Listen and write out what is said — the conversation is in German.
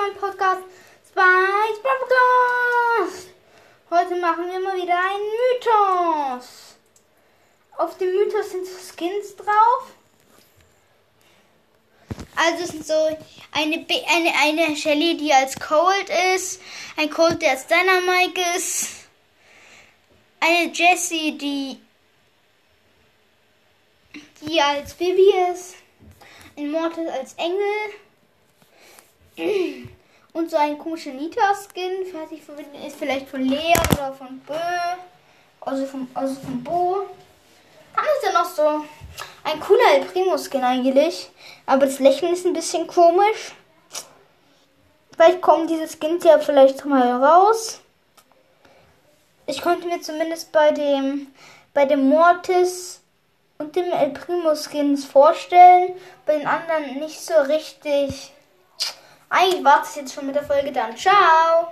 meinem Podcast Spice Podcast. Heute machen wir mal wieder einen Mythos. Auf dem Mythos sind so Skins drauf. Also sind so eine, eine, eine Shelly, die als Cold ist, ein Cold, der als Dynamite ist, eine Jessie, die, die als Baby ist, ein Mortis als Engel und so ein komischer Nita-Skin, fertig verwenden ist vielleicht von Lea oder von Bö, also von, also von Bo. Dann ist ja noch so ein cooler El Primo-Skin eigentlich. Aber das Lächeln ist ein bisschen komisch. Vielleicht kommen diese Skins ja vielleicht mal raus. Ich konnte mir zumindest bei dem, bei dem Mortis und dem El Primo Skins vorstellen. Bei den anderen nicht so richtig. Eigentlich war es jetzt schon mit der Folge dann. Ciao!